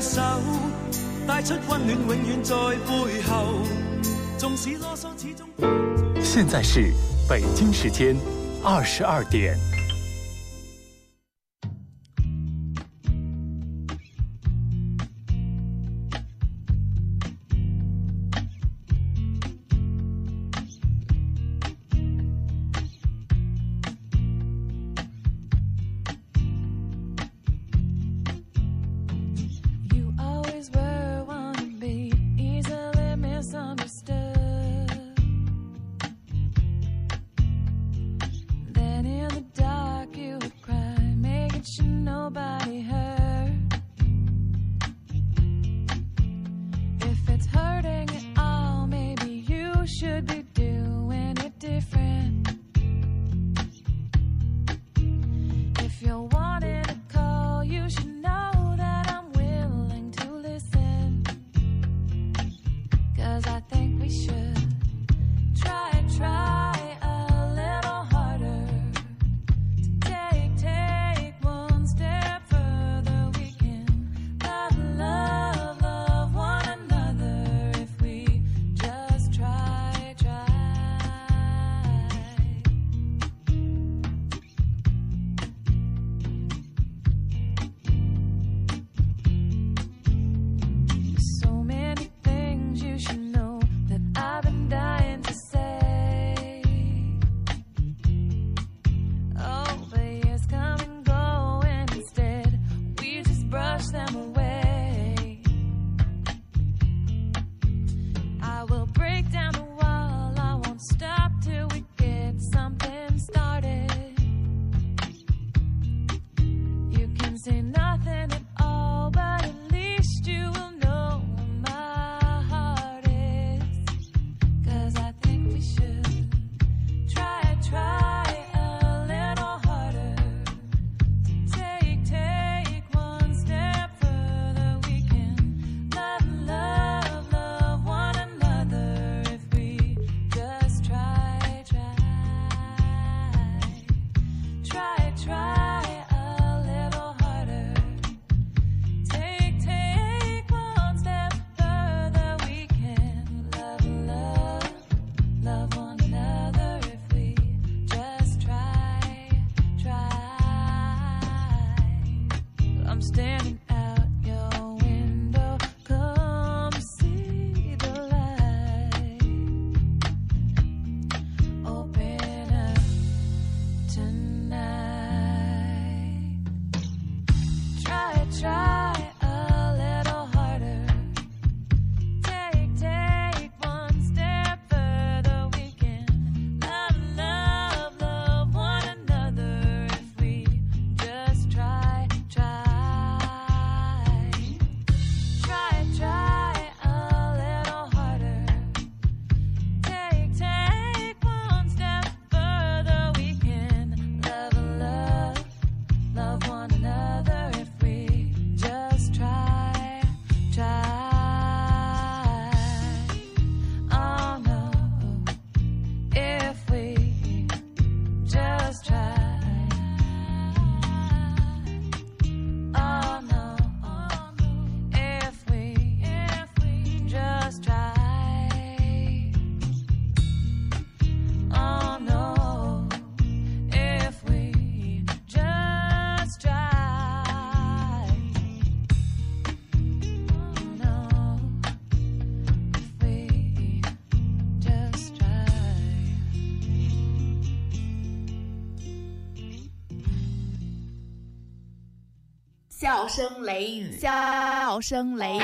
手，带出温暖，永远在背后。纵使啰嗦，始终。现在是北京时间二十二点。笑声雷雨，笑声雷雨。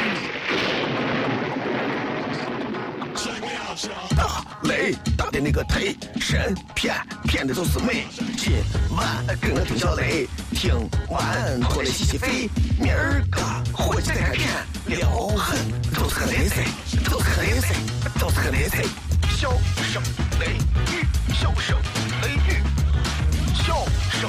大雷打的那个忒神骗骗的就是美。今晚跟我听小雷，听完过来洗洗肺。明儿个回去再看片，撩狠都是个雷菜，都是个雷菜，都是个雷菜。笑声雷雨，笑声雷雨，笑声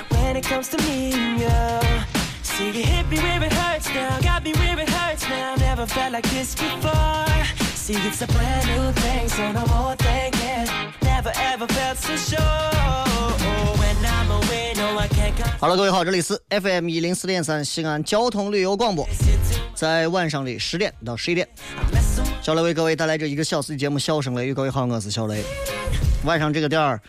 comes to me and you. See, you hit me where it hurts now, got me where it hurts now. Never felt like this before. See, it's a brand new thing, so no more thinking. Never ever felt so sure. When I'm away, no, I can't come. 好了，各位好，这里是 FM 一零四点三西安交通旅游广播，在晚上的十点到十一点，小雷为各位带来这一个小时的节目《笑声雷雨》。各位好，我是小雷。晚上这个点儿，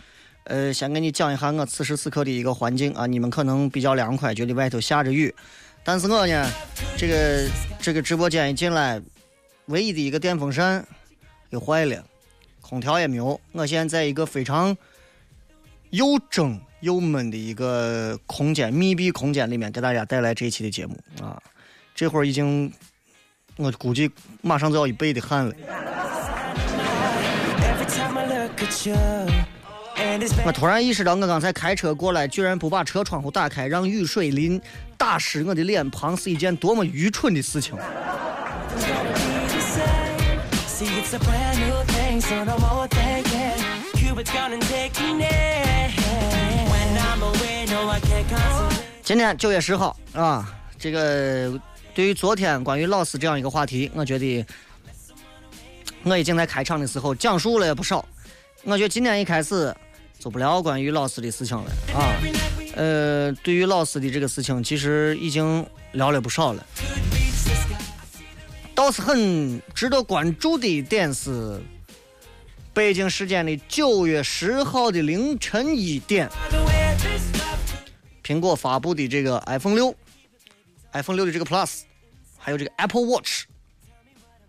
呃，先给你讲一下我此时此刻的一个环境啊。你们可能比较凉快，觉得外头下着雨，但是我呢，这个这个直播间一进来，唯一的一个电风扇给坏了，空调也没有。我现在在一个非常又蒸又闷的一个空间，密闭空间里面给大家带来这一期的节目啊。这会儿已经，我估计马上就要一背的汗了。我突然意识到我刚才开车过来居然不把车窗户打开让雨水淋打湿我的脸庞是一件多么愚蠢的事情。今天九月十号啊这个对于昨天关于老师这样一个话题我觉得我已经在开场的时候讲述了也不少。我觉得今天一开始做不了关于老师的事情了啊。呃，对于老师的这个事情，其实已经聊了不少了。倒是很值得关注的一点是，北京时间的九月十号的凌晨一点。苹果发布的这个 iPhone 六，iPhone 六的这个 Plus，还有这个 Apple Watch，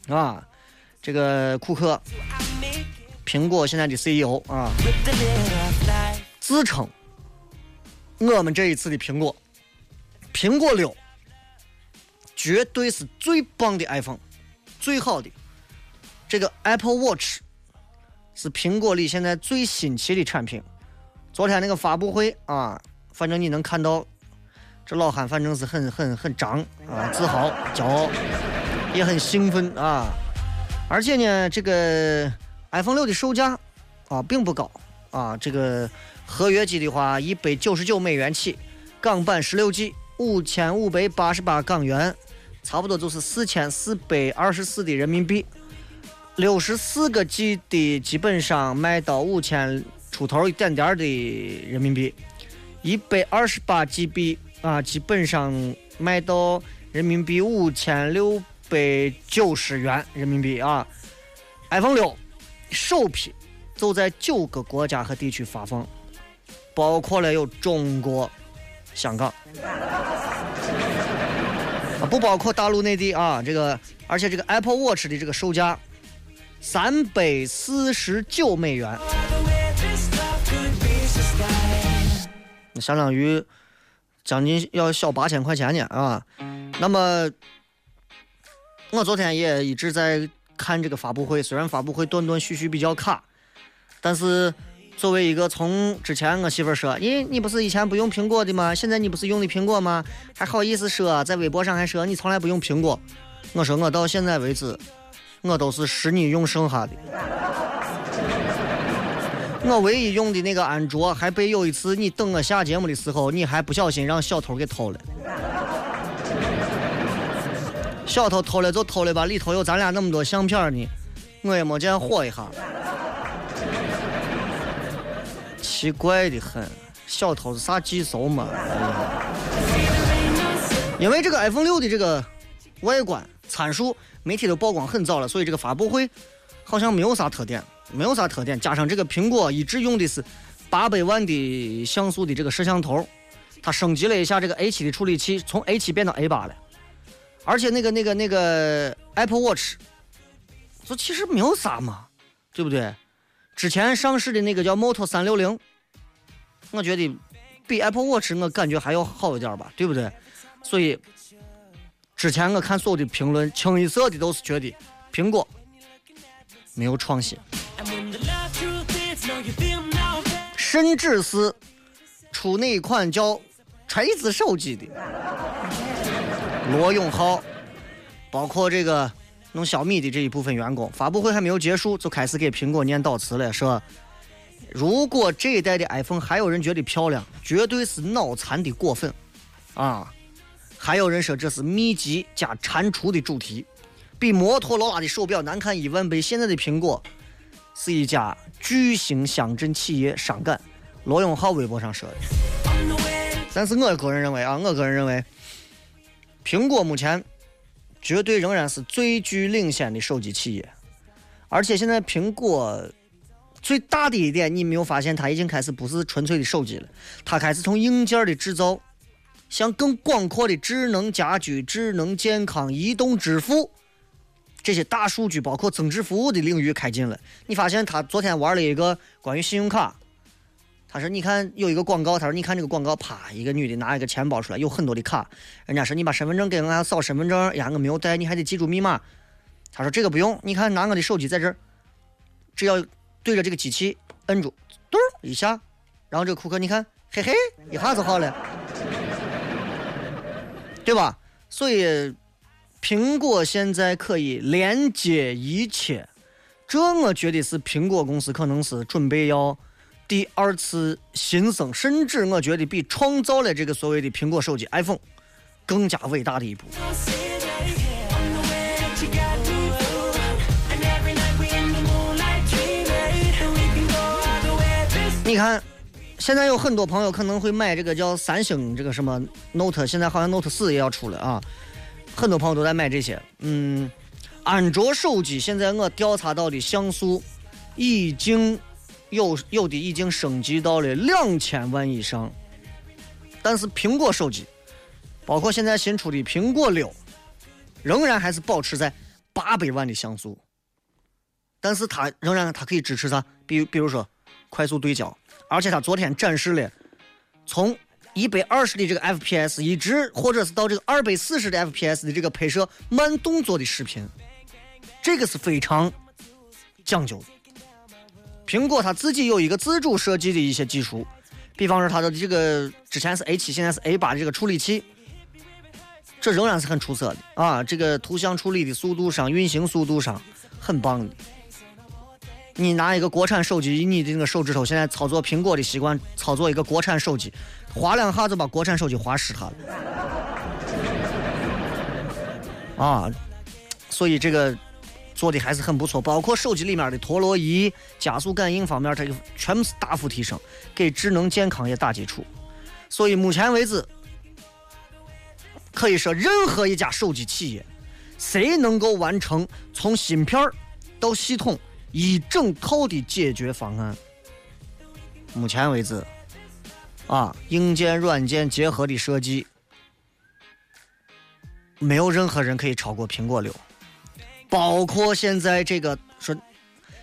啊，这个库克，苹果现在的 CEO 啊，自称我们这一次的苹果，苹果六绝对是最棒的 iPhone，最好的。这个 Apple Watch 是苹果里现在最新奇的产品。昨天那个发布会啊，反正你能看到，这老汉反正是很很很张啊，自豪、骄傲，也很兴奋啊。而且呢，这个 iPhone 六的售价啊并不高啊，这个合约机的话，一百九十九美元起，港版十六 G 五千五百八十八港元，差不多就是四千四百二十四的人民币。六十四个 G 的基本上卖到五千出头一点点的人民币，一百二十八 GB 啊，基本上卖到人民币五千六百九十元人民币啊。iPhone 六首批就在九个国家和地区发放，包括了有中国、香港，不包括大陆内地啊。这个，而且这个 Apple Watch 的这个售价三百四十九美元，相当于将近要小八千块钱呢啊。那么，我昨天也一直在看这个发布会，虽然发布会断断续续比较卡，但是作为一个从之前我媳妇儿说，你你不是以前不用苹果的吗？现在你不是用的苹果吗？还好意思说，在微博上还说你从来不用苹果。我说我到现在为止，我都是使你用剩下的。我唯一用的那个安卓，还被有一次你等我下节目的时候，你还不小心让小偷给偷了。小偷偷了就偷了吧，里头有咱俩那么多相片呢，我也没见火一下。奇怪的很，小偷是啥技术嘛？因为这个 iPhone 六的这个外观参数，媒体都曝光很早了，所以这个发布会好像没有啥特点，没有啥特点。加上这个苹果一直用的是八百万的像素的这个摄像头，它升级了一下这个 A 七的处理器，从 A 七变到 A 八了。而且那个那个那个 Apple Watch，这其实没有啥嘛，对不对？之前上市的那个叫 Moto 三六零，我觉得比 Apple Watch 我感觉还要好一点吧，对不对？所以之前我看所有的评论，清一色的都是觉得苹果没有创新，甚至是出那一款叫锤子手机的。罗永浩，包括这个弄小米的这一部分员工，发布会还没有结束，就开始给苹果念悼词了，说如果这一代的 iPhone 还有人觉得漂亮，绝对是脑残的过分啊！还有人说这是秘籍加蟾蜍的主题，比摩托罗拉的手表难看一万倍。现在的苹果是一家巨型乡镇企业伤感。罗永浩微博上说的。但是我个人认为啊，我个人认为，苹果目前绝对仍然是最具领先的手机企业，而且现在苹果最大的一点，你没有发现它已经开始不是纯粹的手机了，它开始从硬件的制造向更广阔的智能家居、智能健康、移动支付这些大数据，包括增值服务的领域开进了。你发现他昨天玩了一个关于信用卡。他说：“你看有一个广告，他说你看这个广告，啪，一个女的拿一个钱包出来，有很多的卡。人家说你把身份证给我，俺扫身份证，呀，我没有带，你还得记住密码。他说这个不用，你看拿我的手机在这儿，只要对着这个机器摁住，嘟一下，然后这个顾客你看，嘿嘿，一下就好了，对吧？所以苹果现在可以连接一切，这我觉得是苹果公司可能是准备要。”第二次新生，甚至我觉得比创造了这个所谓的苹果手机 iPhone 更加伟大的一步。你看，现在有很多朋友可能会买这个叫三星这个什么 Note，现在好像 Note 四也要出了啊，很多朋友都在买这些。嗯，安卓手机现在我调查到的像素已经。有有的已经升级到了两千万以上，但是苹果手机，包括现在新出的苹果六，仍然还是保持在八百万的像素，但是它仍然它可以支持啥？比比如说快速对焦，而且它昨天展示了从一百二十的这个 FPS 一直或者是到这个二百四十的 FPS 的这个拍摄慢动作的视频，这个是非常讲究的。苹果它自己有一个自主设计的一些技术，比方说它的这个之前是 A 七，现在是 A 八的这个处理器，这仍然是很出色的啊！这个图像处理的速度上、运行速度上很棒的。你拿一个国产手机，以你的那个手指头现在操作苹果的习惯，操作一个国产手机，划两下就把国产手机划湿它了。啊，所以这个。做的还是很不错，包括手机里面的陀螺仪、加速感应方面，它就全部是大幅提升，给智能健康也打基础。所以目前为止，可以说任何一家手机企业，谁能够完成从芯片到系统一整套的解决方案，目前为止，啊，硬件软件结合的设计，没有任何人可以超过苹果六。包括现在这个说，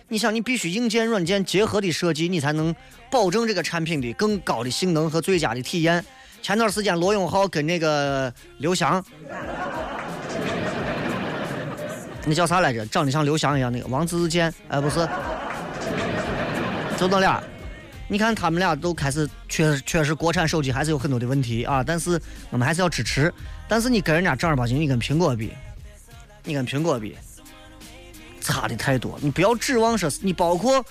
你想，你必须硬件软件结合的设计，你才能保证这个产品的更高的性能和最佳的体验。前段时间，罗永浩跟那个刘翔，那叫啥来着？长得像刘翔一样那个王自健，哎，不是，就那俩。你看他们俩都开始，确确实国产手机还是有很多的问题啊。但是我们还是要支持。但是你跟人家正儿八经，你跟苹果比，你跟苹果比。差的太多，你不要指望说，你包括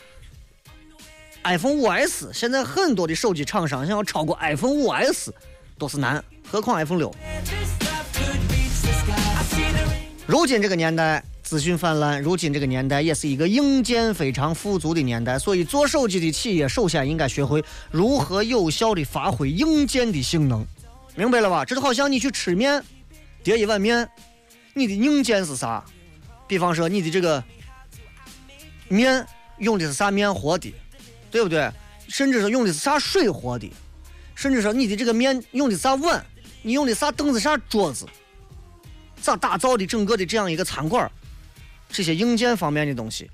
iPhone 5S，现在很多的手机厂商想要超过 iPhone 5S 都是难，何况 iPhone 六。如今这个年代资讯泛滥，如今这个年代也是一个硬件非常富足的年代，所以做手机的企业首先应该学会如何有效的发挥硬件的性能，明白了吧？这就好像你去吃面，叠一碗面，你的硬件是啥？比方说，你的这个面用的是啥面和的，对不对？甚至说用的是啥水和的，甚至说你的这个面用的啥碗，你用的啥凳子、啥桌子，咋打造的整个的这样一个餐馆这些硬件方面的东西，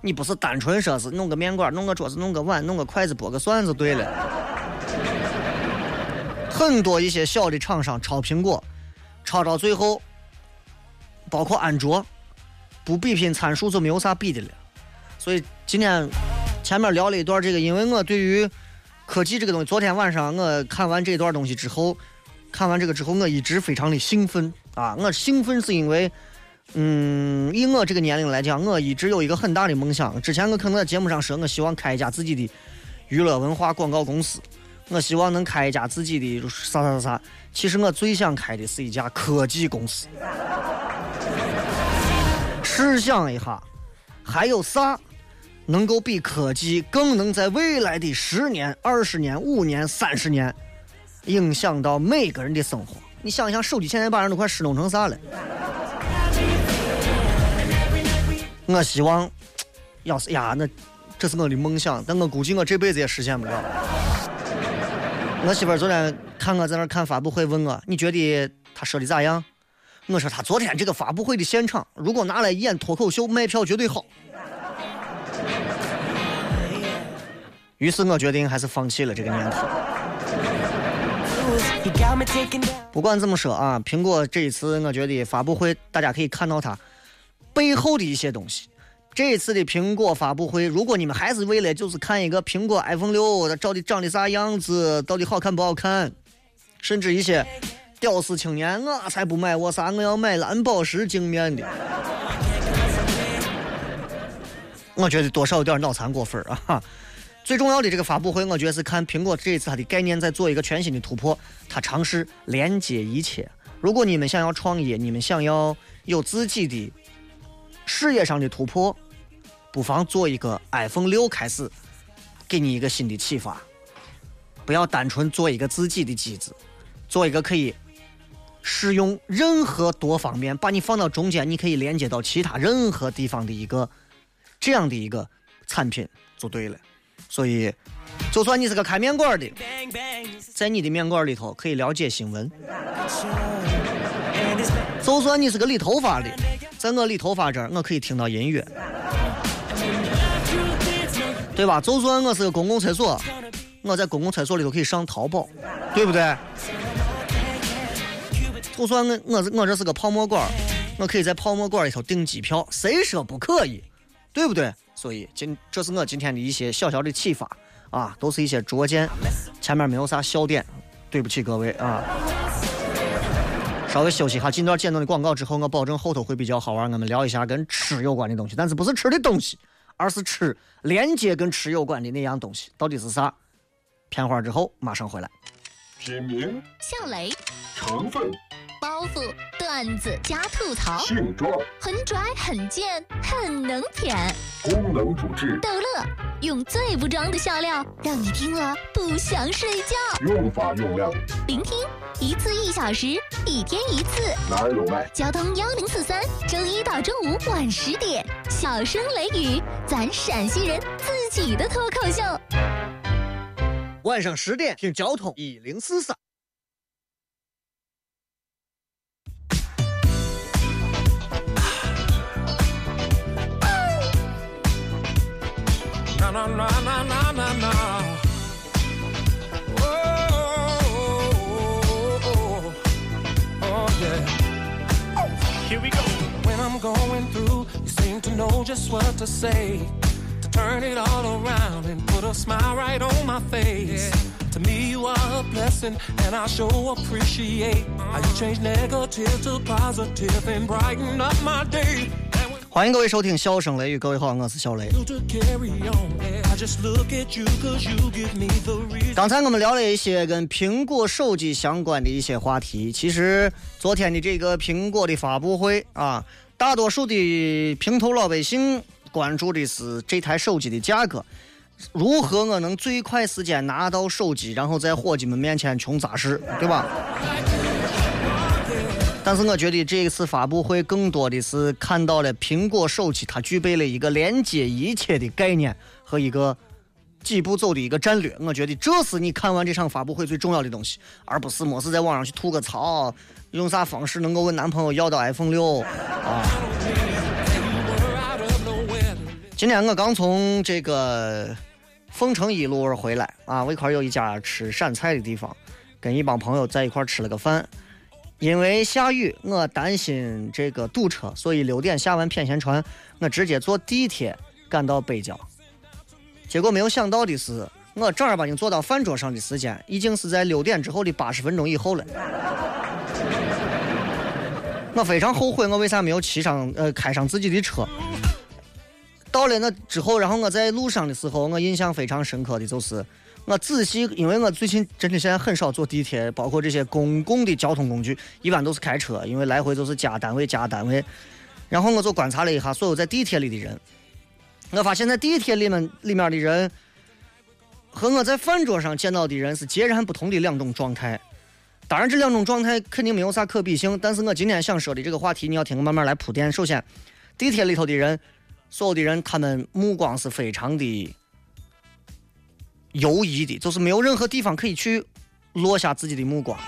你不是单纯说是弄个面馆、弄个桌子、弄个碗、弄个筷子、拨个蒜就对了。很多一些小的厂商抄苹果，抄到最后，包括安卓。不比拼参数就没有啥比的了，所以今天前面聊了一段这个，因为我对于科技这个东西，昨天晚上我看完这段东西之后，看完这个之后，我一直非常的兴奋啊！我兴奋是因为，嗯，以我这个年龄来讲，我一直有一个很大的梦想。之前我可能在节目上说，我希望开一家自己的娱乐文化广告公司，我希望能开一家自己的啥啥啥。其实我最想开的是一家科技公司。试想一下，还有啥？能够比科技更能在未来的十年、二十年、五年、三十年影响到每个人的生活？你想一想，手机现在把人都快失弄成啥了？我希望，要是呀，那这是我的梦想，但我估计我这辈子也实现不了。我媳妇昨天看我在那看发布会，问我你觉得他说的咋样？我说他昨天这个发布会的现场，如果拿来演脱口秀，卖票绝对好。于是我决定还是放弃了这个念头。不管怎么说啊，苹果这一次我觉得发布会，大家可以看到它背后的一些东西。这一次的苹果发布会，如果你们还是为了就是看一个苹果 iPhone 六它到底长得啥样子，到底好看不好看，甚至一些屌丝青年，我才不买我啥，我要买蓝宝石镜面的。我觉得多少有点脑残过分啊！哈最重要的这个发布会，我觉得是看苹果这一次它的概念在做一个全新的突破，它尝试连接一切。如果你们想要创业，你们想要有自己的事业上的突破，不妨做一个 iPhone 六开始，给你一个新的启发。不要单纯做一个自己的机子，做一个可以适用任何多方面，把你放到中间，你可以连接到其他任何地方的一个这样的一个产品就对了。所以，就算你是个开面馆的，在你的面馆里头可以了解新闻；就算你是个理头发的，在我理头发这儿，我可以听到音乐，对吧？就算我是个公共厕所，我在公共厕所里头可以上淘宝，对不对？就算我我我这是个泡沫馆儿，我可以在泡沫馆里头订机票，谁说不可以？对不对？所以今这是我今天的一些小小的启发啊，都是一些拙见，前面没有啥笑点，对不起各位啊。稍微休息一下，进段简短的广告之后，我保证后头会比较好玩。我们聊一下跟吃有关的东西，但是不是吃的东西，而是吃连接跟吃有关的那样东西，到底是啥？片花之后马上回来。品名、向雷、成分、包袱、段子加吐槽，性状、很拽很贱很能舔。功能主治、逗乐，用最不装的笑料，让你听了不想睡觉。用法用量，聆听一次一小时，一天一次。哪儿有卖？交通幺零四三，周一到周五晚十点，小声雷雨，咱陕西人自己的脱口秀。晚上十点听交通一零四三。Na na na na na na na. Oh, oh, oh, oh, yeah. Here we go. When I'm going through, you seem to know just what to say. Turn it all around and put a smile right on my face. To me, you are a blessing, and I sure appreciate how you change negative to positive and brighten up my day. 欢迎各位收听《笑声雷雨》，各位好，我是小雷。刚才我们聊了一些跟苹果手机相关的一些话题。其实昨天的这个苹果的发布会啊，大多数的平头老百姓关注的是这台手机的价格，如何我能最快时间拿到手机，然后在伙计们面前穷砸事，对吧？但是我觉得这一次发布会更多的是看到了苹果手机它具备了一个连接一切的概念和一个几步走的一个战略。我觉得这是你看完这场发布会最重要的东西，而不是没事在网上去吐个槽，用啥方式能够问男朋友要到 iPhone 六啊？今天我刚从这个凤城一路回来啊，我一块儿有一家吃陕菜的地方，跟一帮朋友在一块吃了个饭。因为下雨，我担心这个堵车，所以六点下完偏贤川，我直接坐地铁赶到北郊。结果没有想到的是，我正儿八经坐到饭桌上的时间，已经是在六点之后的八十分钟以后了。我非常后悔，我为啥没有骑上呃开上自己的车。到了那之后，然后我在路上的时候，我印象非常深刻的就是，我仔细，因为我最近真的现在很少坐地铁，包括这些公共的交通工具，一般都是开车，因为来回都是加单位加单位。然后我就观察了一下所有在地铁里的人，我发现在地铁里面里面的人，和我在饭桌上见到的人是截然不同的两种状态。当然，这两种状态肯定没有啥可比性，但是我今天想说的这个话题，你要听我慢慢来铺垫。首先，地铁里头的人。所有的人，他们目光是非常的游移的，就是没有任何地方可以去落下自己的目光。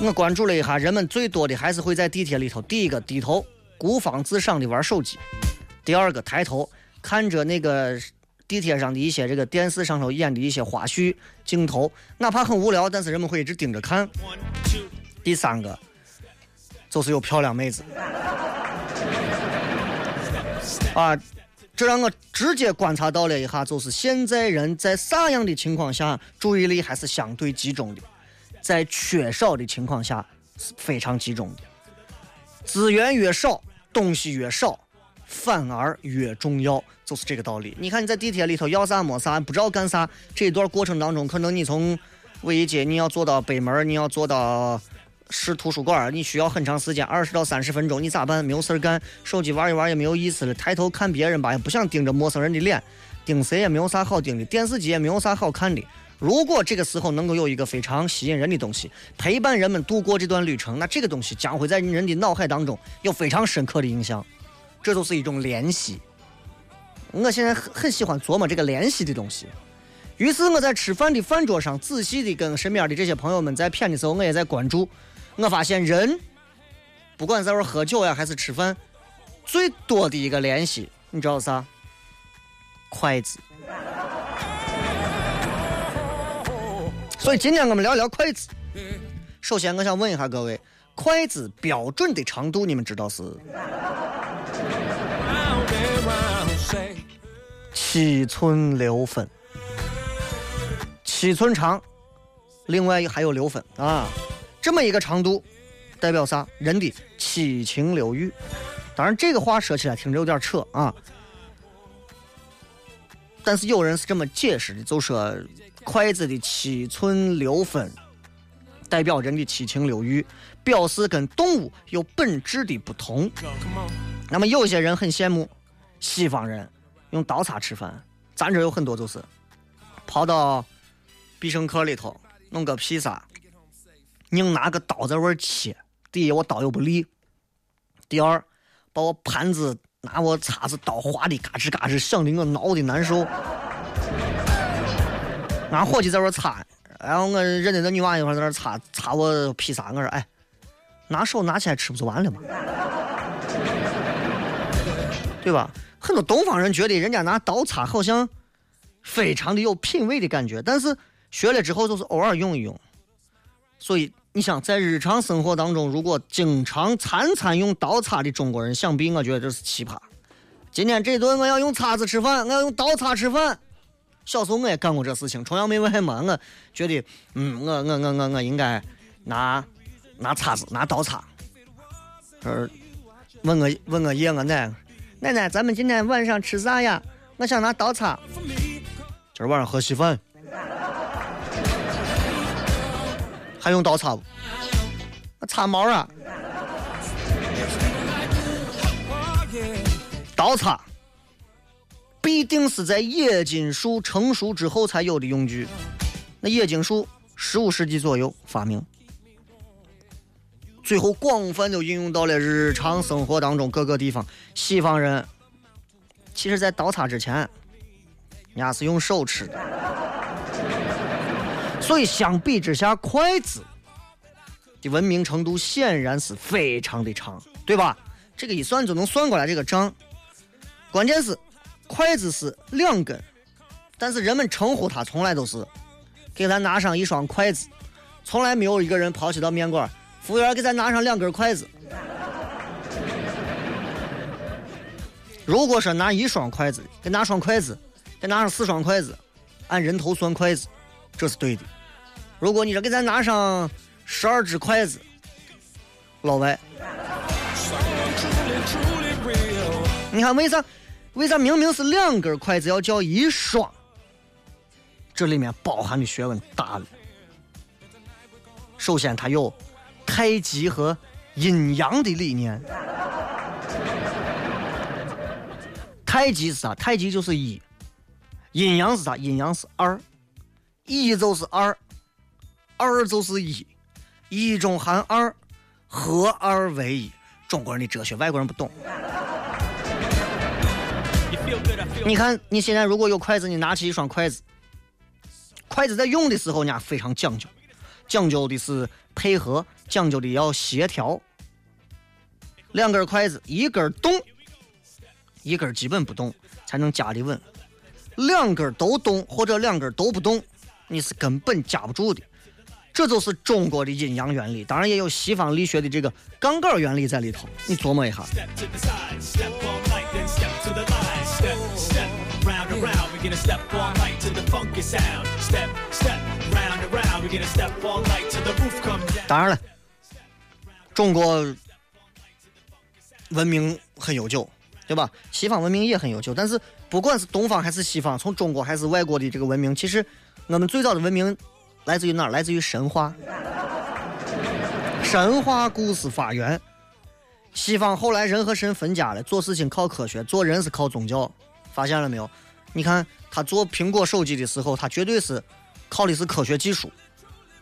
我关注了一下，人们最多的还是会在地铁里头，第一个低头孤芳自赏的玩手机，第二个抬头看着那个地铁上的一些这个电视上头演的一些花絮镜头，哪怕很无聊，但是人们会一直盯着看。第三个就是有漂亮妹子。啊，这让我直接观察到了一下，就是现在人在啥样的情况下注意力还是相对集中的，在缺少的情况下是非常集中的。资源越少，东西越少，反而越重要，就是这个道理。你看你在地铁里头要啥没啥，不知道干啥，这一段过程当中，可能你从五一街你要坐到北门，你要坐到。是图书馆，你需要很长时间，二十到三十分钟，你咋办？没有事儿干，手机玩一玩也没有意思了。抬头看别人吧，也不想盯着陌生人的脸，盯谁也没有啥好盯的，电视机也没有啥好看的。如果这个时候能够有一个非常吸引人的东西陪伴人们度过这段旅程，那这个东西将会在人的脑海当中有非常深刻的印象。这就是一种联系。我现在很很喜欢琢磨这个联系的东西。于是我在吃饭的饭桌上，仔细的跟身边的这些朋友们在谝的时候，我也在关注。我发现人，不管在玩喝酒呀，还是吃饭，最多的一个联系，你知道啥？筷子。所以今天我们聊聊筷子。首先，我想问一下各位，筷子标准的长度，你们知道是？七寸六分，七寸长，另外还有六分啊。这么一个长度，代表啥？人的七情六欲。当然，这个话说起来听着有点扯啊。但是有人是这么解释的，就说筷子的七寸六分，代表人的七情六欲，表示跟动物有本质的不同。那么有些人很羡慕西方人用刀叉吃饭，咱这有很多就是跑到必胜客里头弄个披萨。硬拿个刀在玩切，第一我刀又不利，第二把我盘子拿我叉子刀划的嘎吱嘎吱响的我挠的难受。俺伙计在玩擦，然后我认得那女娃一会儿在那擦擦我披萨，我说哎，拿手拿起来吃不就完了吗？对吧？很多东方人觉得人家拿刀叉好像非常的有品味的感觉，但是学了之后就是偶尔用一用，所以。你想在日常生活当中，如果经常餐餐用刀叉的中国人，想必我觉得这是奇葩。今天这顿我要用叉子吃饭，我要用刀叉吃饭。小时候我也干过这事情，崇洋媚外嘛。我觉得，嗯，我我我我我应该拿拿叉子，拿刀叉。呃，问我问我爷我奶奶奶，咱们今天晚上吃啥呀？我想拿刀叉。今儿晚上喝稀饭。还用刀叉不？那叉毛啊！刀叉必定是在冶金术成熟之后才有的用具。那冶金术十五世纪左右发明，最后广泛的应用到了日常生活当中各个地方。西方人其实，在刀叉之前，人家是用手吃的。所以相比之下，筷子的文明程度显然是非常的长，对吧？这个一算就能算过来这个账。关键是筷子是两根，但是人们称呼它从来都是给咱拿上一双筷子，从来没有一个人跑去到面馆，服务员给咱拿上两根筷子。如果说拿一双筷子，给拿双筷子，给拿上四双筷子。按人头算筷子，这是对的。如果你说给咱拿上十二只筷子，老外，你看为啥？为啥明明是两根筷子要叫一双？这里面包含的学问大了。首先，它有太极和阴阳的理念。太极是啥？太极就是一。阴阳是啥？阴阳是二。一就是二，二就是一，一中含二，合二为一。中国人的哲学，外国人不懂。你看，你现在如果有筷子，你拿起一双筷子，筷子在用的时候呢非常讲究，讲究的是配合，讲究的要协调。两根筷子，一根动，一根基本不动，才能夹得稳。两根都动或者两根都不动，你是根本夹不住的。这就是中国的阴阳原理，当然也有西方力学的这个杠杆原理在里头。你琢磨一下。当然了，中国文明很悠久，对吧？西方文明也很悠久，但是不管是东方还是西方，从中国还是外国的这个文明，其实我们最早的文明来自于哪儿？来自于神话，神话故事发源。西方后来人和神分家了，做事情靠科学，做人是靠宗教。发现了没有？你看他做苹果手机的时候，他绝对是靠的是科学技术。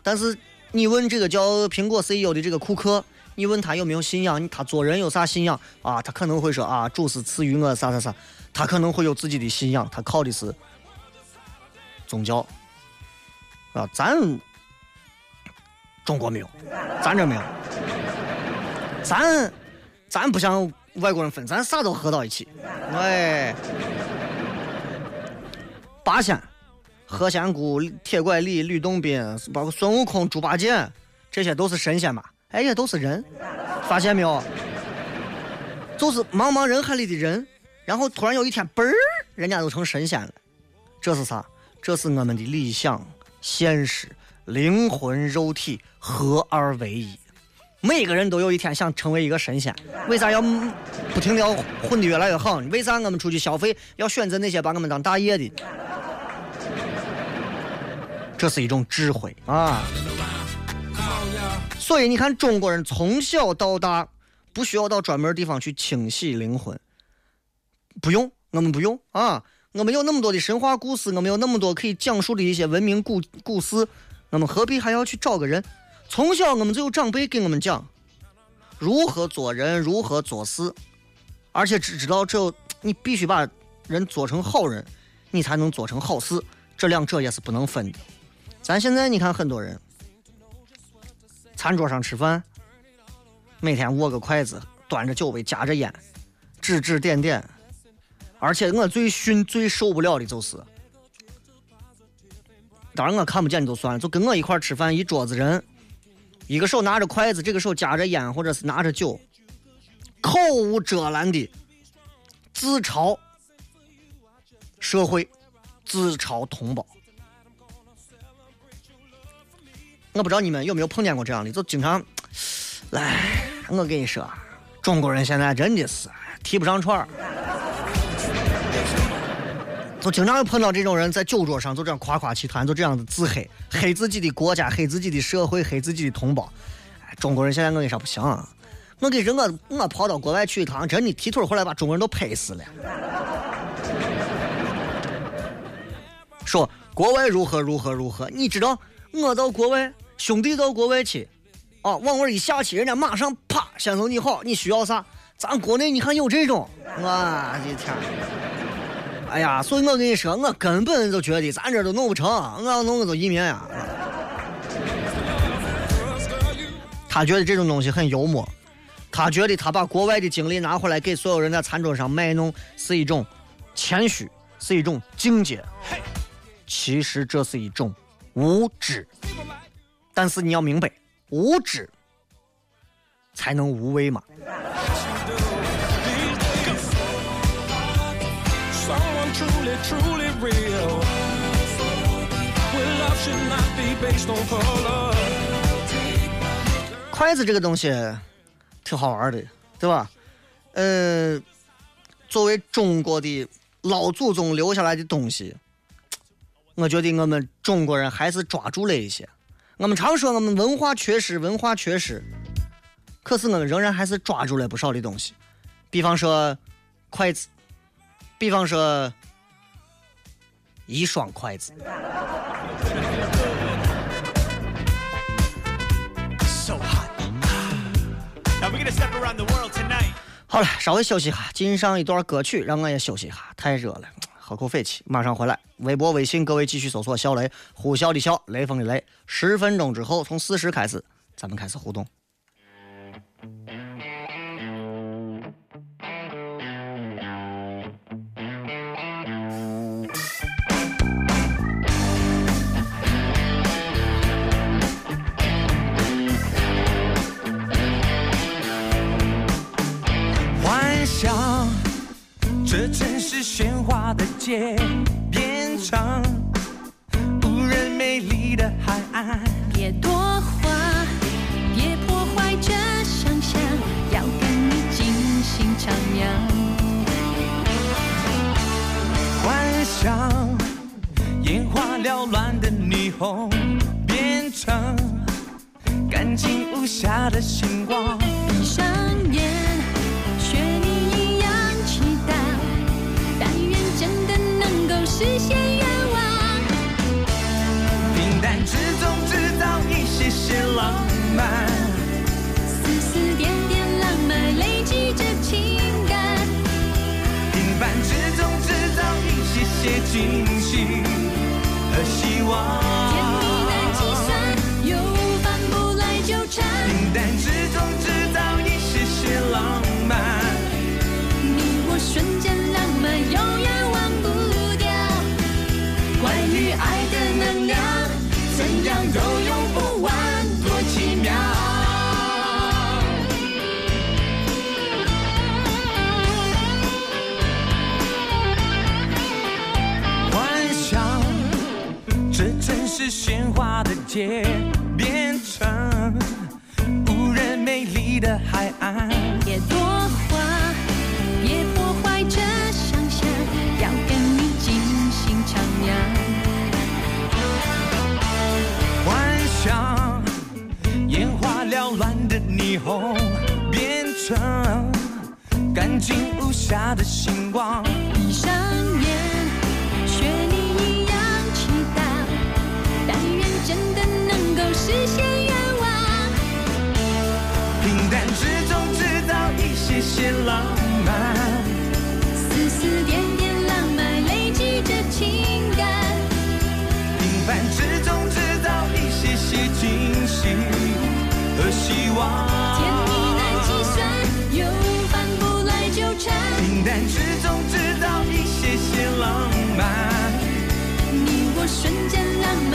但是你问这个叫苹果 CEO 的这个库克，你问他有没有信仰？他做人有啥信仰啊？他可能会说啊，主是赐予我啥啥啥。他可能会有自己的信仰，他靠的是宗教啊。咱中国没有，咱这没有，咱咱不像外国人分，咱啥都合到一起。哎。八仙、何仙姑、铁拐李、吕洞宾，包括孙悟空、猪八戒，这些都是神仙吧？哎呀，都是人，发现没有？就是茫茫人海里的人，然后突然有一天，嘣儿，人家都成神仙了。这是啥？这是我们的理想、现实、灵魂、肉体合二为一。每个人都有一天想成为一个神仙，为啥要不停的要混的越来越好？为啥我们出去消费要选择那些把我们当大爷的？这是一种智慧啊！所以你看，中国人从小到大不需要到专门地方去清洗灵魂，不用，我们不用啊！我们有那么多的神话故事，我们有那么多可以讲述的一些文明故故事，我们何必还要去找个人？从小我们就有长辈给我们讲如何做人，如何做事，而且只知道这你必须把人做成好人，你才能做成好事，这两者也是不能分的。咱现在你看，很多人餐桌上吃饭，每天握个筷子，端着酒杯，夹着烟，指指点点。而且我最训、最受不了的就是，当然我看不见你就算了，就跟我一块吃饭，一桌子人，一个手拿着筷子，这个手夹着烟，或者是拿着酒，口无遮拦的自嘲社会，自嘲同胞。我不知道你们有没有碰见过这样的，就经常，来，我跟你说，中国人现在真的是提不上串儿，就经常会碰到这种人在酒桌上就这样夸夸其谈，就这样子自黑，黑自己的国家，黑自己的社会，黑自己的同胞。中国人现在我跟你说不行，我跟人我我跑到国外去一趟，真的踢腿回来把中国人都拍死了。说国外如何如何如何，你知道我到国外。兄弟到国外去，啊，往那一下去，人家马上啪，先生你好，你需要啥？咱国内你看有这种，我的天！哎呀，所以我跟你说，我根本就觉得咱这都弄不成，我要弄我就移民呀。他觉得这种东西很幽默，他觉得他把国外的经历拿回来给所有人在餐桌上卖弄是一种谦虚，是一种境界。其实这是一种无知。但是你要明白，无知才能无畏嘛。Love should not be based on color. 筷子这个东西挺好玩的，对吧？呃，作为中国的老祖宗留下来的东西，我觉得我们中国人还是抓住了一些。我们常说我们文化缺失，文化缺失，可是我们仍然还是抓住了不少的东西，比方说筷子，比方说一双筷子。好了，稍微休息一下，进上一段歌曲，让我也休息一下，太热了，喝口水去，马上回来。微博、微信，各位继续搜索“小雷”，呼啸的啸，雷锋的雷。十分钟之后，从四十开始，咱们开始互动。这城市喧哗的街变成无人美丽的海岸。别多话，别破坏这想象，要跟你尽兴徜徉。幻想眼花缭乱的霓虹变成干净无瑕的星光。闭上眼，实现愿望。平淡之中制造一些些浪漫，丝丝点点浪漫累积着情感，平凡之中制造一些些惊喜和希望。怎样都用不完，多奇妙。幻想这城市喧哗的街变成无人美丽的海岸。别多净无暇的星光。闭上眼，学你一样祈祷，但愿真的能够实现愿望。平淡之中制造一些些浪漫，丝丝点点浪漫累积着情感，平凡之中制造一些些惊喜和希望。平淡之中制造一些些浪漫，你我瞬间浪漫，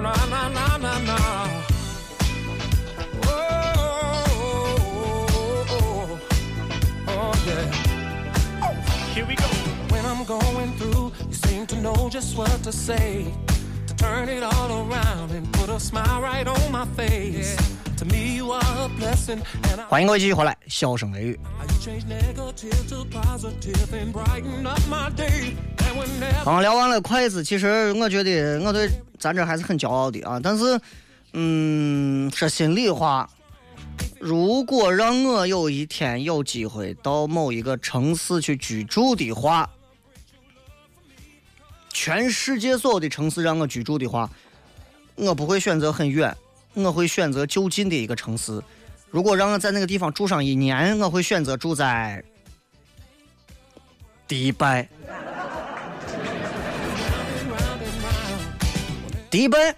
Na na na na na na na. Oh, oh, oh, oh, yeah. Oh, here we go. When I'm going through, you seem to know just what to say. To turn it all around and put a smile right on my face. To me, you are a blessing, and I 欢迎各位继续回来，笑声雷雨。刚聊完了筷子，其实我觉得我对咱这还是很骄傲的啊。但是，嗯，说心里话，如果让我有一天有机会到某一个城市去居住的话，全世界所有的城市让我居住的话，我不会选择很远，我会选择就近的一个城市。如果让我在那个地方住上一年，我会选择住在迪拜。迪拜，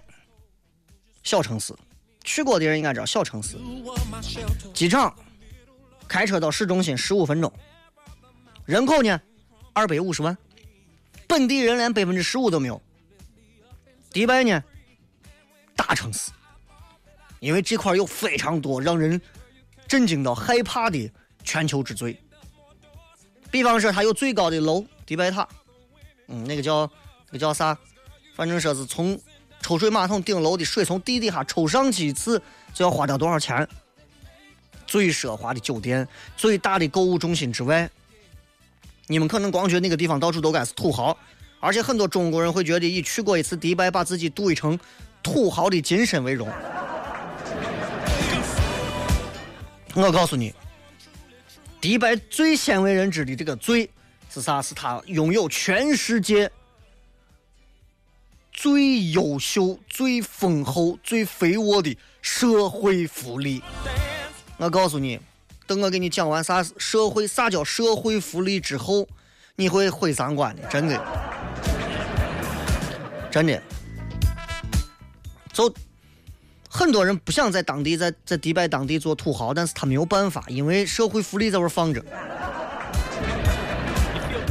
小城市，去过的人应该知道小城市。机场，开车到市中心十五分钟。人口呢，二百五十万，本地人连百分之十五都没有。迪拜呢，大城市，因为这块有非常多让人震惊到害怕的全球之最。比方说，它有最高的楼迪拜塔，嗯，那个叫那个叫啥？反正说是从抽水马桶顶楼的水从地底下抽上去一次就要花掉多少钱？最奢华的酒店、最大的购物中心之外，你们可能光觉得那个地方到处都该是土豪，而且很多中国人会觉得以去过一次迪拜，把自己镀一层土豪的金身为荣。我告诉你，迪拜最鲜为人知的这个最是啥？是它拥有全世界最优秀、最丰厚、最肥沃的社会福利。我告诉你，等我给你讲完啥社会啥叫社会福利之后，你会毁三观的，真的，真的。就很多人不想在当地在在迪拜当地做土豪，但是他没有办法，因为社会福利在这儿放着。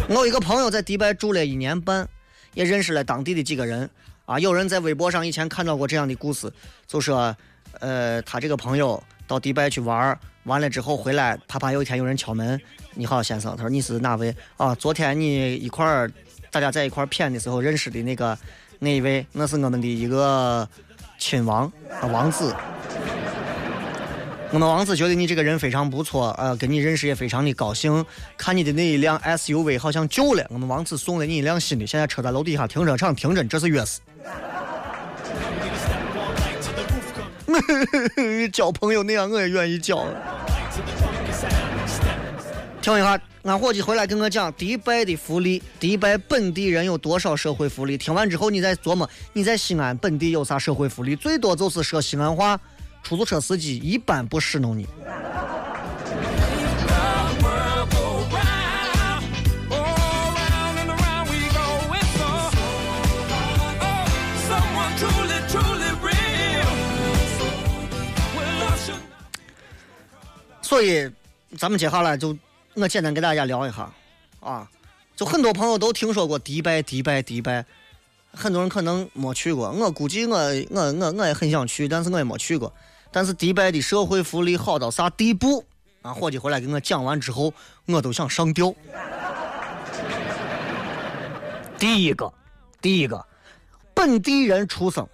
我一个朋友在迪拜住了一年半，也认识了当地的几个人啊。有人在微博上以前看到过这样的故事，就说，呃，他这个朋友到迪拜去玩儿，完了之后回来，啪啪有一天有人敲门，你好先生，他说你是哪位？啊，昨天你一块儿大家在一块儿谝的时候认识的那个那一位，那是我们的一个亲王啊王子。我们王子觉得你这个人非常不错，呃，跟你认识也非常的高兴。看你的那一辆 SUV 好像旧了，我们王子送了你一辆新的，现在车在楼底下停车场停着，这是钥匙。交朋友那样我也愿意交。听一下，俺伙计回来跟我讲迪拜的福利，迪拜本地人有多少社会福利？听完之后，你再琢磨，你在西安本地有啥社会福利？最多就是说西安话，出租车司机一般不使弄你。所以，咱们接下来就我简单给大家聊一下啊，就很多朋友都听说过迪拜，迪拜，迪拜，很多人可能没去过。我估计我我我我也很想去，但是我也没去过。但是迪拜的社会福利好到啥地步？啊，伙计回来给我讲完之后，我都想上吊。第一个，第一个，本地人出生，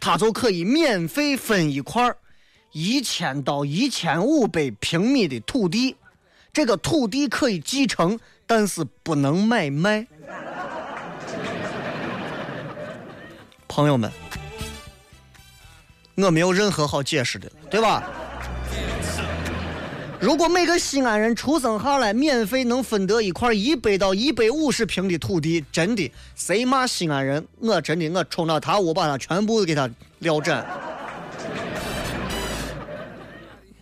他就可以免费分一块儿一千到一千五百平米的土地，这个土地可以继承，但是不能买卖。朋友们，我没有任何好解释的，对吧？如果每个西安人出生下来免费能分得一块一百到一百五十平的土地，真的，谁骂西安人，我真的我冲到他，我把他全部给他撂斩。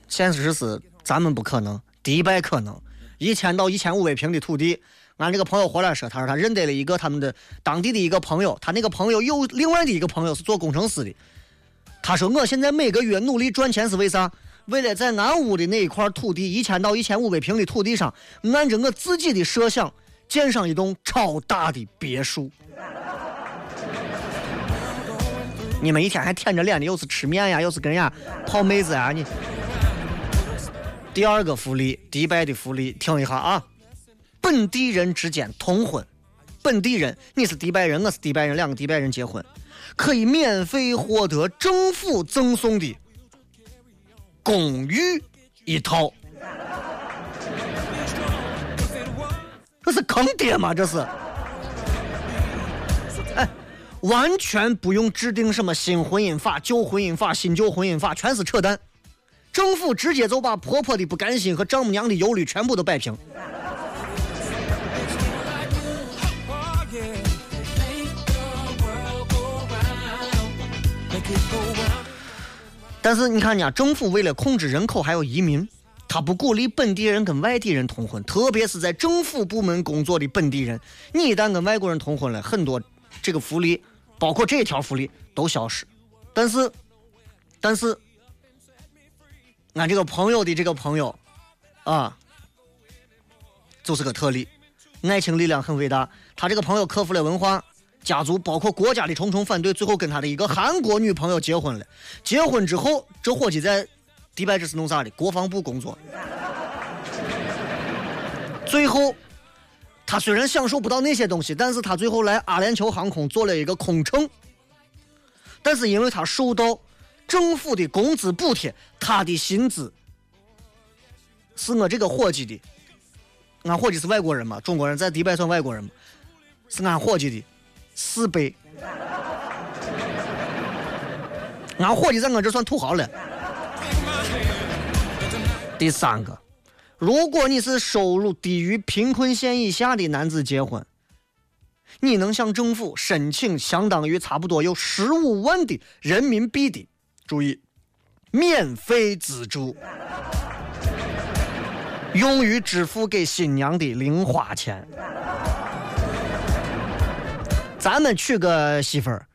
现实是咱们不可能，迪拜可能，一千到一千五百平的土地。俺这个朋友回来说，他说他认得了一个他们的当地的一个朋友，他那个朋友有另外的一个朋友是做工程师的。他说我现在每个月努力赚钱是为啥？为了在俺屋的那一块土地，一千到一千五百平的土地上，按着我自己的设想建上一栋超大的别墅。你们一天还舔着脸的，又是吃面呀，又是跟人家泡妹子呀，你。第二个福利，迪拜的福利，听一下啊。本地人之间通婚，本地人，你是迪拜人，我是迪拜人，两个迪拜人结婚，可以免费获得政府赠送的公寓一套。这是坑爹吗？这是？哎，完全不用制定什么新婚姻法、旧婚姻法、新旧婚姻法，全是扯淡。政府直接就把婆婆的不甘心和丈母娘的忧虑全部都摆平。但是你看人家政府为了控制人口还有移民，他不鼓励本地人跟外地人通婚，特别是在政府部门工作的本地人，你一旦跟外国人通婚了，很多这个福利，包括这条福利都消失。但是，但是，俺这个朋友的这个朋友，啊，就是个特例，爱情力量很伟大，他这个朋友克服了文化。家族包括国家的重重反对，最后跟他的一个 韩国女朋友结婚了。结婚之后，这伙计在迪拜这是弄啥的？国防部工作。最后，他虽然享受不到那些东西，但是他最后来阿联酋航空做了一个空乘。但是因为他受到政府的工资补贴，他的薪资是我这个伙计的。俺伙计是外国人嘛？中国人在迪拜算外国人嘛？是俺伙计的。四倍，俺伙计在我这算土豪了。第三个，如果你是收入低于贫困线以下的男子结婚，你能向政府申请相当于差不多有十五万的人民币的，注意，免费资助，用于支付给新娘的零花钱。咱们娶个媳妇儿，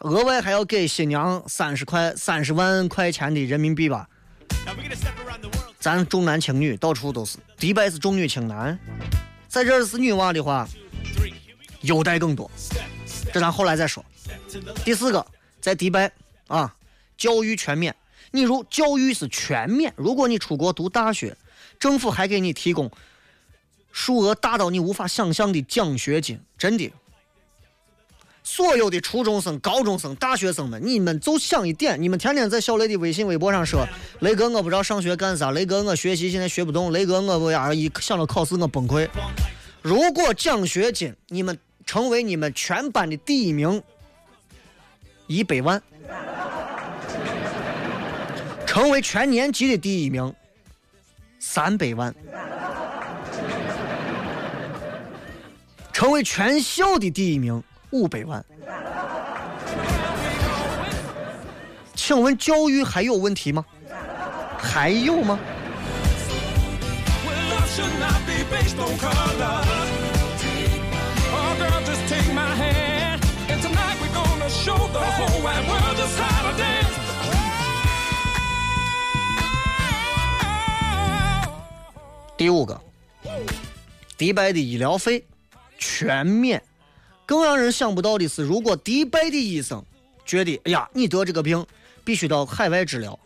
额外还要给新娘三十块、三十万块钱的人民币吧？咱重男轻女，到处都是。迪拜是重女轻男，在这儿是女娃的话，优待更多。这咱后来再说。第四个，在迪拜啊，教育全免。你如教育是全免，如果你出国读大学，政府还给你提供数额大到你无法想象的奖学金，真的。所有的初中生、高中生、大学生们，你们就想一点：你们天天在小雷的微信、微博上说，雷哥我不知道上学干啥，雷哥我学习现在学不动，雷哥我我呀一想到考试我崩溃。如果奖学金你们成为你们全班的第一名，一百万；成为全年级的第一名，三百万；成为全校的第一名。五百万，请问教育还有问题吗？还有吗？第五个，迪拜的医疗费全免。更让人想不到的是，如果迪拜的医生觉得，哎呀，你得这个病必须到海外治疗，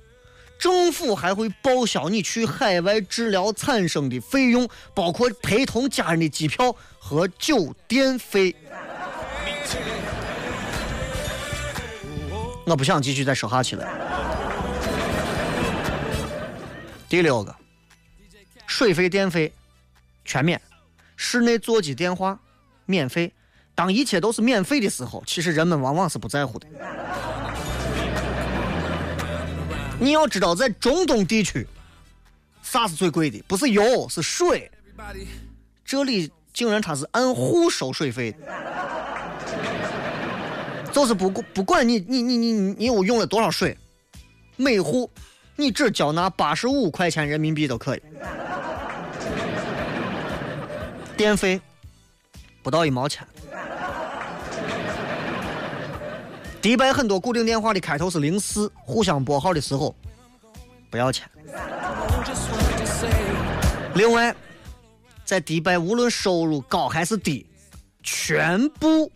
政府还会报销你去海外治疗产生的费用，包括陪同家人的机票和酒店费。我不想继续再说下去了。第六个，水费电费全免，室内座机电话免费。当一切都是免费的时候，其实人们往往是不在乎的。你要知道，在中东地区，啥是最贵的？不是油，是水。这里竟然他是按户收水费的，就是不不管你你你你你有用了多少水，每户你只交纳八十五块钱人民币都可以。电费不到一毛钱。迪拜很多固定电话的开头是零四，互相拨号的时候不要钱。另外，在迪拜无论收入高还是低，全部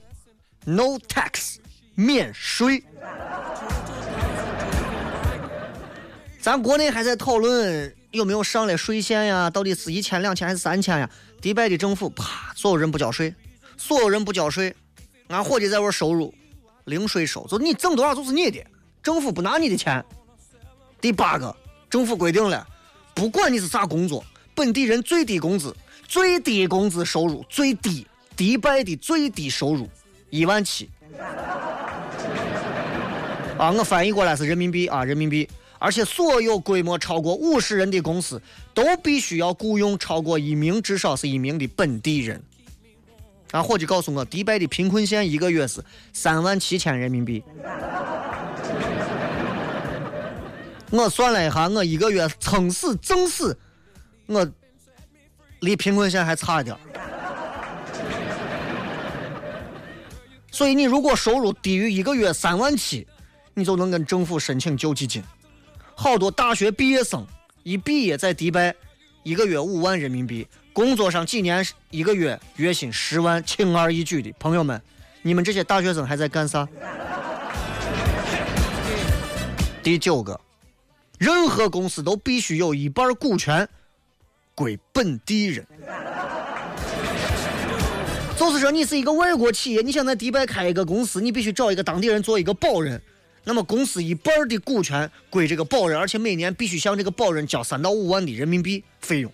no tax 免税。咱国内还在讨论有没有上了税线呀？到底是一千、两千还是三千呀？迪拜的政府啪，所有人不交税，所有人不交税，俺伙计在玩收入。零税收，就你挣多少就是你的，政府不拿你的钱。第八个，政府规定了，不管你是啥工作，本地人最低工资、最低工资收入最低，迪拜的最低收入一万七。啊，我翻译过来是人民币啊，人民币。而且所有规模超过五十人的公司都必须要雇佣超过一名，至少是一名的本地人。俺伙计告诉我，迪拜的贫困线一个月是三万七千人民币。我算了一下，我一个月撑死挣死，我离贫困线还差一点。所以你如果收入低于一个月三万七，你就能跟政府申请救济金。好多大学毕业生一毕业在迪拜，一个月五万人民币。工作上几年，一个月月薪十万，轻而易举的朋友们，你们这些大学生还在干啥？第九个，任何公司都必须有一半股权归本地人。就是说，你是一个外国企业，你想在迪拜开一个公司，你必须找一个当地人做一个保人，那么公司一半的股权归这个保人，而且每年必须向这个保人交三到五万的人民币费用。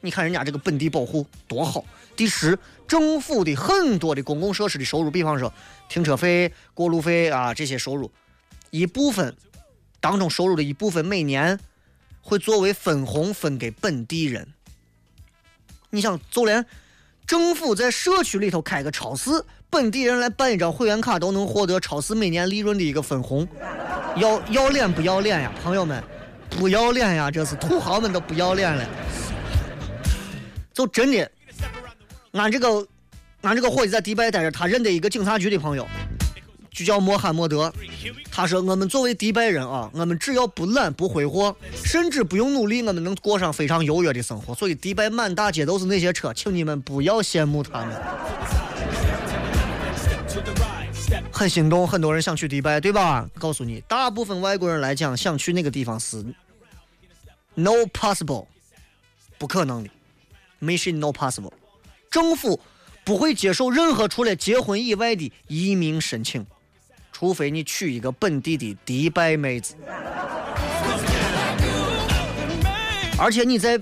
你看人家这个本地保护多好。第十，政府的很多的公共设施的收入，比方说停车费、过路费啊这些收入，一部分当中收入的一部分，每年会作为分红分给本地人。你想，就连政府在社区里头开个超市，本地人来办一张会员卡都能获得超市每年利润的一个分红，要要脸不要脸呀，朋友们，不要脸呀，这是土豪们都不要脸了。就真的，俺这个，俺这个伙计在迪拜待着，他认得一个警察局的朋友，就叫穆罕默德。他说：“我们作为迪拜人啊，我们只要不懒不挥霍，甚至不用努力，我们能过上非常优越的生活。所以迪拜满大街都是那些车，请你们不要羡慕他们。”很心动，很多人想去迪拜，对吧？告诉你，大部分外国人来讲，想去那个地方是 no possible，不可能的。Mission no possible，政府不会接受任何除了结婚以外的移民申请，除非你娶一个本地的迪拜妹子，而且你在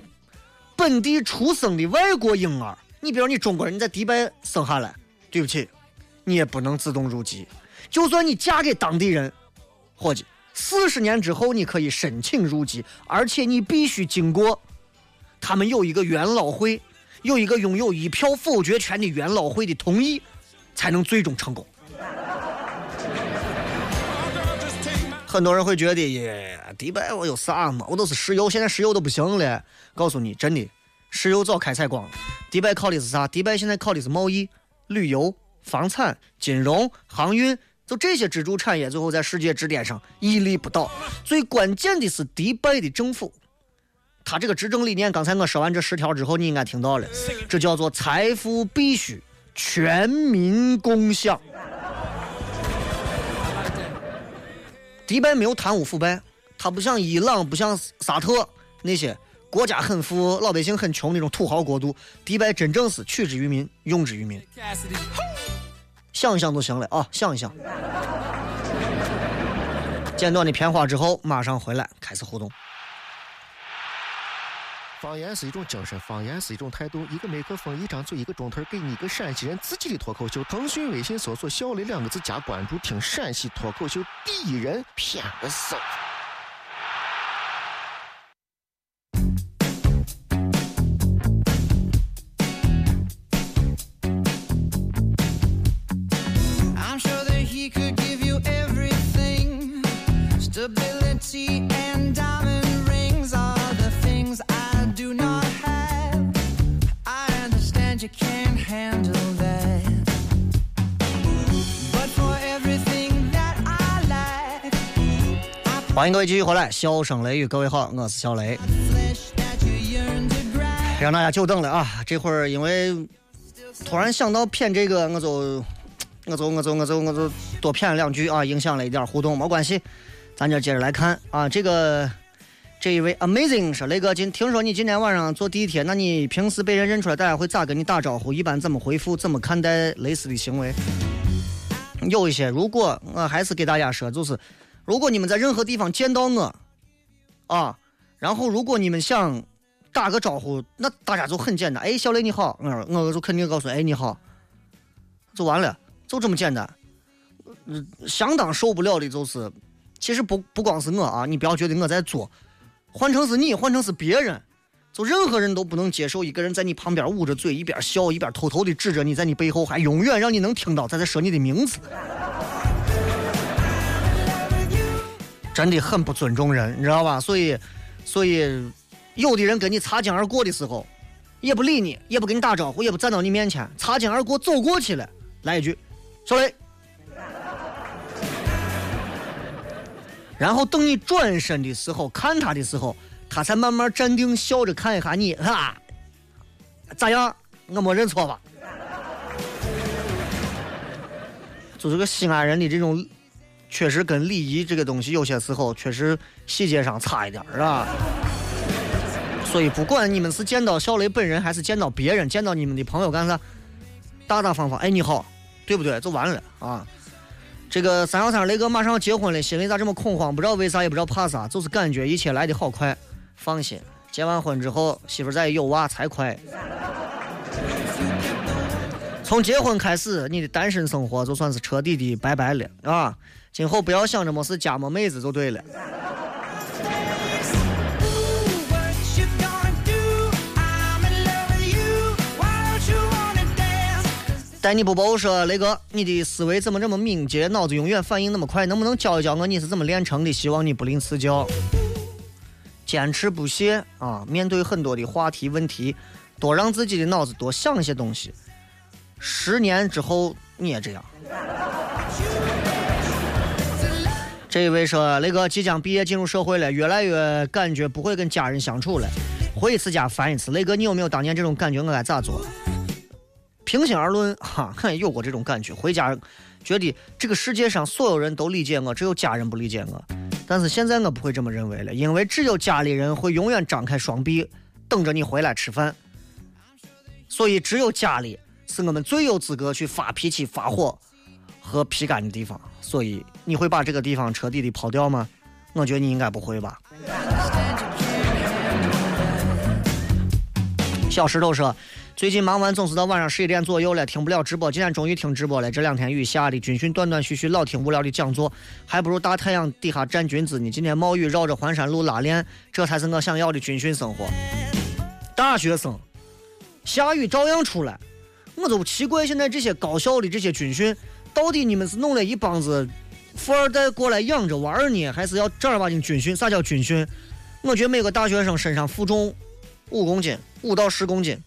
本地出生的外国婴儿，你比如你中国人你在迪拜生下来，对不起，你也不能自动入籍，就算你嫁给当地人，伙计，四十年之后你可以申请入籍，而且你必须经过。他们有一个元老会，有一个拥有一票否决权的元老会的同意，才能最终成功。很多人会觉得，耶，迪拜我有啥嘛？我都是石油，现在石油都不行了。告诉你，真的，石油早开采光了。迪拜靠的是啥？迪拜现在靠的是贸易、旅游、房产、金融、航运，就这些支柱产业，最后在世界之巅上屹立不倒。最关键的是迪拜的政府。他这个执政理念，刚才我说完这十条之后，你应该听到了，这叫做财富必须全民共享。迪拜没有贪污腐败，它不像伊朗，不像沙特那些国家很富、老百姓很穷那种土豪国度。迪拜真正是取之于民，用之于民。想一想就行了啊，想一想。简短的片花之后，马上回来开始互动。方言是一种精神，方言是一种态度。一个麦克风，一张嘴，一个钟头，给你一个陕西人自己的脱口秀。腾讯微信搜索“小雷”两个字加关注，听陕西脱口秀第一人，骗个手。欢迎各位继续回来，笑声雷雨，各位好，我是小雷。让大家久等了啊！这会儿因为突然想到骗这个，我就我就我就我就我就多骗了两句啊，影响了一点互动，没关系，咱就接着来看啊。这个这一位 amazing 说雷哥，今听说你今天晚上坐地铁，那你平时被人认出来，大家会咋跟你打招呼？一般怎么回复？怎么看待类似的行为？有一些，如果我还是给大家说，就是如果你们在任何地方见到我啊，然后如果你们想打个招呼，那大家就很简单，哎，小雷你好，我我就肯定告诉，哎你好，就完了，就这么简单。嗯，相当受不了的就是，其实不不光是我啊，你不要觉得我在作，换成是你，换成是别人，就任何人都不能接受一个人在你旁边捂着嘴，一边笑一边偷偷的指着你，在你背后还永远让你能听到他在说你的名字，真的很不尊重人，你知道吧？所以，所以有的人跟你擦肩而过的时候，也不理你，也不跟你打招呼，也不站到你面前，擦肩而过走过去了，来一句“小雷”，然后等你转身的时候，看他的时候，他才慢慢站定，笑着看一下你，哈，咋样？我没认错吧？就这个西安人的这种，确实跟礼仪这个东西，有些时候确实细节上差一点，是吧？所以不管你们是见到小雷本人，还是见到别人，见到你们的朋友干啥，大大方方，哎你好，对不对？就完了啊。这个三幺三雷哥马上要结婚了，心里咋这么恐慌？不知道为啥，也不知道怕啥，就是感觉一切来的好快。放心，结完婚之后，媳妇再有娃才快。从结婚开始，你的单身生活就算是彻底的拜拜了啊！今后不要想着没事家没妹子就对了。带你不包说雷哥，你的思维怎么这么敏捷，脑子永远反应那么快？能不能教一教我你是怎么练成的？希望你不吝赐教。坚持不懈啊！面对很多的话题问题，多让自己的脑子多想一些东西。十年之后你也这样。这一位说，雷哥即将毕业进入社会了，越来越感觉不会跟家人相处了，回一次家烦一次。雷哥，你有没有当年这种感觉？我该咋做？平心而论，哈，我也有过这种感觉。回家，觉得这个世界上所有人都理解我，只有家人不理解我。但是现在我不会这么认为了，因为只有家里人会永远张开双臂等着你回来吃饭。所以，只有家里是我们最有资格去发脾气、发火和皮干的地方。所以，你会把这个地方彻底的抛掉吗？我觉得你应该不会吧。小石头说。最近忙完总是到晚上十一点左右了，听不了直播。今天终于听直播了。这两天雨下的，军训断断续续，老听无聊的讲座，还不如大太阳底下站军姿呢。今天冒雨绕着环山路拉练，这才是我想要的军训生活。大学生下雨照样出来，我都奇怪现在这些高校的这些军训，到底你们是弄了一帮子富二代过来养着玩呢，还是要正儿八经军训？啥叫军训？我觉得每个大学生身上负重五公斤，五到十公斤。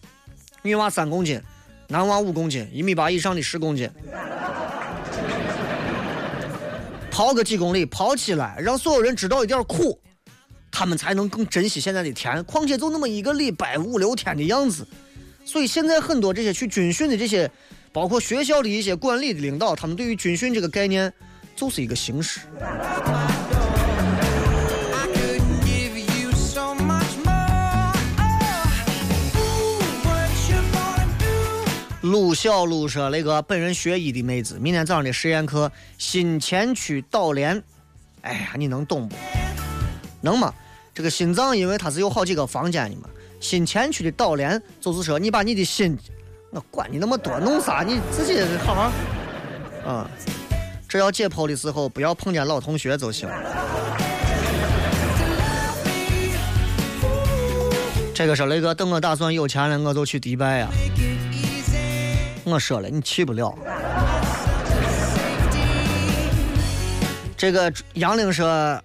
女娃三公斤，男娃五公斤，一米八以上的十公斤，跑个几公里，跑起来，让所有人知道一点苦，他们才能更珍惜现在的甜。况且就那么一个礼拜五六天的样子，所以现在很多这些去军训的这些，包括学校的一些管理的领导，他们对于军训这个概念就是一个形式。鲁小鲁说：“那个本人学医的妹子，明天早上的实验课，心前区导联。哎呀，你能懂不？能吗？这个心脏，因为它是有好几个房间的嘛。新前区的导联，就是说你把你的心，我管你那么多，弄啥？你自己好好啊。只要解剖的时候，不要碰见老同学就行。这个说雷哥，等我打算有钱了，我就去迪拜呀。”我说了，你去不了。这个杨玲说，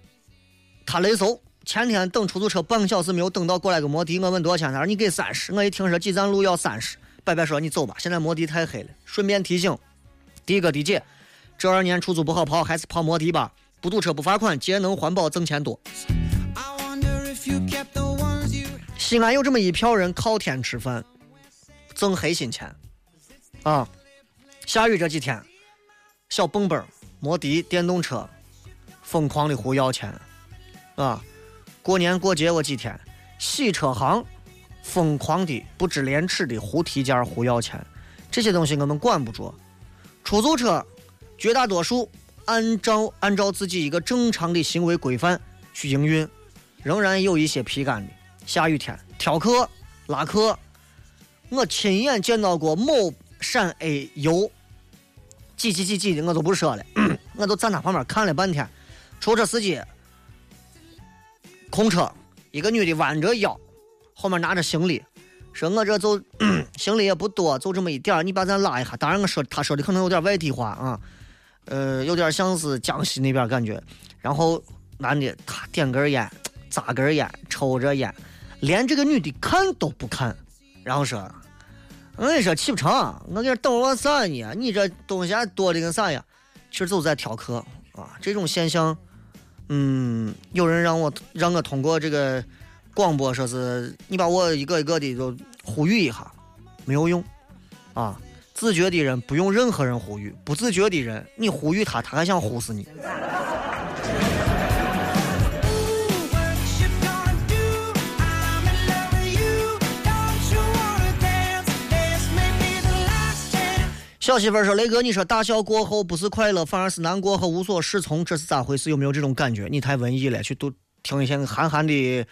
他雷搜，前天等出租车半个小时没有等到，过来个摩的，我问多少钱，他说你给三十。我一听说几站路要三十，白白说你走吧，现在摩的太黑了。顺便提醒，的哥的姐，这二年出租不好跑，还是跑摩的吧。不堵车不罚款，节能环保挣钱多。西安有这么一票人靠天吃饭，挣黑心钱啊！下雨这几天，小蹦蹦、摩的、电动车疯狂的胡要钱啊！过年过节我几天，洗车行疯狂的不知廉耻的胡提价、胡要钱，这些东西我们管不着。出租车绝大多数按照按照自己一个正常的行为规范去营运，仍然有一些皮干的。下雨天挑客拉客，我亲眼见到过某陕 A 油挤挤挤挤的，我都不说了，我都站他旁边看了半天。出租车司机空车，一个女的弯着腰，后面拿着行李，说我这就 行李也不多，就这么一点你把咱拉一下。当然我说他说的可能有点外地话啊，呃，有点像是江西那边感觉。然后男的他点根烟，扎根烟，抽着烟。连这个女的看都不看，然后说：“我跟你说去不成，我给你等我啥呢？你这东西还多的跟啥呀？”其实都在挑客啊！这种现象，嗯，有人让我让我通过这个广播说是你把我一个一个的都呼吁一下，没有用啊！自觉的人不用任何人呼吁，不自觉的人你呼吁他，他还想呼死你。小媳妇说：“雷哥，你说大笑过后不是快乐，反而是难过和无所适从，这是咋回事？有没有这种感觉？你太文艺了，去读听一些韩寒的，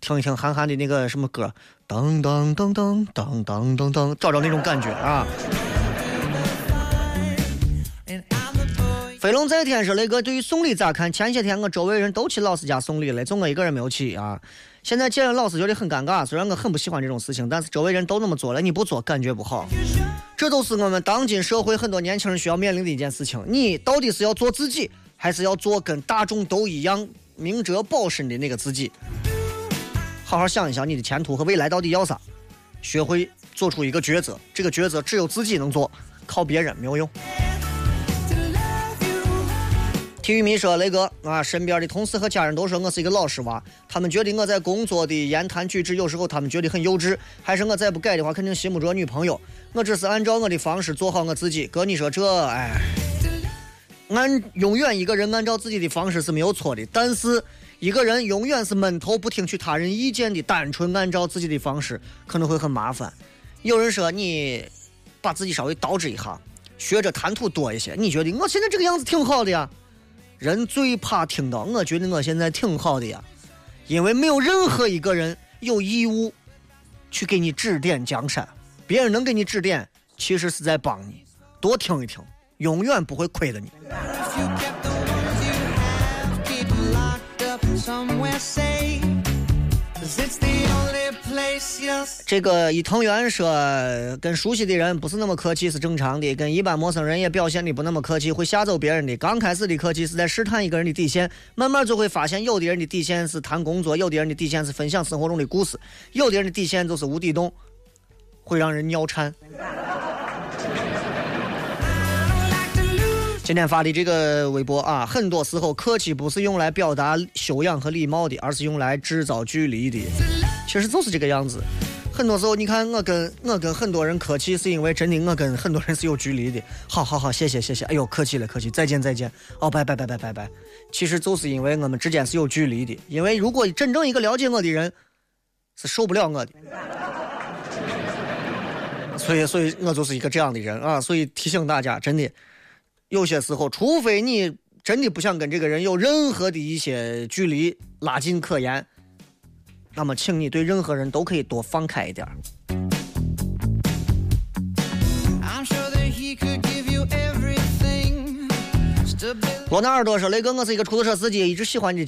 听一听韩寒的那个什么歌，噔噔噔噔噔噔噔噔，找找那种感觉啊。”飞龙在天说：“雷哥，对于送礼咋看？前些天我周围人都去老师家送礼了，就我一个人没有去啊。现在见了老师觉得很尴尬，虽然我很不喜欢这种事情，但是周围人都那么做了，你不做感觉不好。”这都是我们当今社会很多年轻人需要面临的一件事情。你到底是要做自己，还是要做跟大众都一样明哲保身的那个自己？好好想一想，你的前途和未来到底要啥？学会做出一个抉择，这个抉择只有自己能做，靠别人没有用。体育迷说：“雷哥啊，身边的同事和家人都说我是一个老实娃，他们觉得我在工作的言谈举止有时候他们觉得很幼稚，还是我再不改的话，肯定寻不着女朋友。我只是按照我的方式做好我自己。哥，你说这，哎，按永远一个人按照自己的方式是没有错的，但是一个人永远是闷头不听取他人意见的，单纯按照自己的方式可能会很麻烦。有人说你把自己稍微捯饬一下，学着谈吐多一些，你觉得我现在这个样子挺好的呀？”人最怕听到，我觉得我现在挺好的呀，因为没有任何一个人有义务去给你指点江山，别人能给你指点，其实是在帮你。多听一听，永远不会亏的你。这个伊藤园说，跟熟悉的人不是那么客气是正常的，跟一般陌生人也表现的不那么客气，会吓走别人的。刚开始的客气是在试探一个人的底线，慢慢就会发现，有的人的底线是谈工作，有的人的底线是分享生活中的故事，有的人的底线就是无底洞，会让人尿颤。今天发的这个微博啊，很多时候客气不是用来表达修养和礼貌的，而是用来制造距离的。其实就是这个样子。很多时候，你看我跟我跟很多人客气，是因为真的我跟很多人是有距离的。好好好，谢谢谢谢。哎呦，客气了客气，再见再见。哦，拜拜拜拜拜拜。其实就是因为我们之间是有距离的。因为如果真正一个了解我的人，是受不了我的。所以所以我就是一个这样的人啊。所以提醒大家，真的。有些时候，除非你真的不想跟这个人有任何的一些距离拉近可言，那么，请你对任何人都可以多放开一点。罗纳尔多说：“雷哥，我是一个出租车司机，一直喜欢你的节。”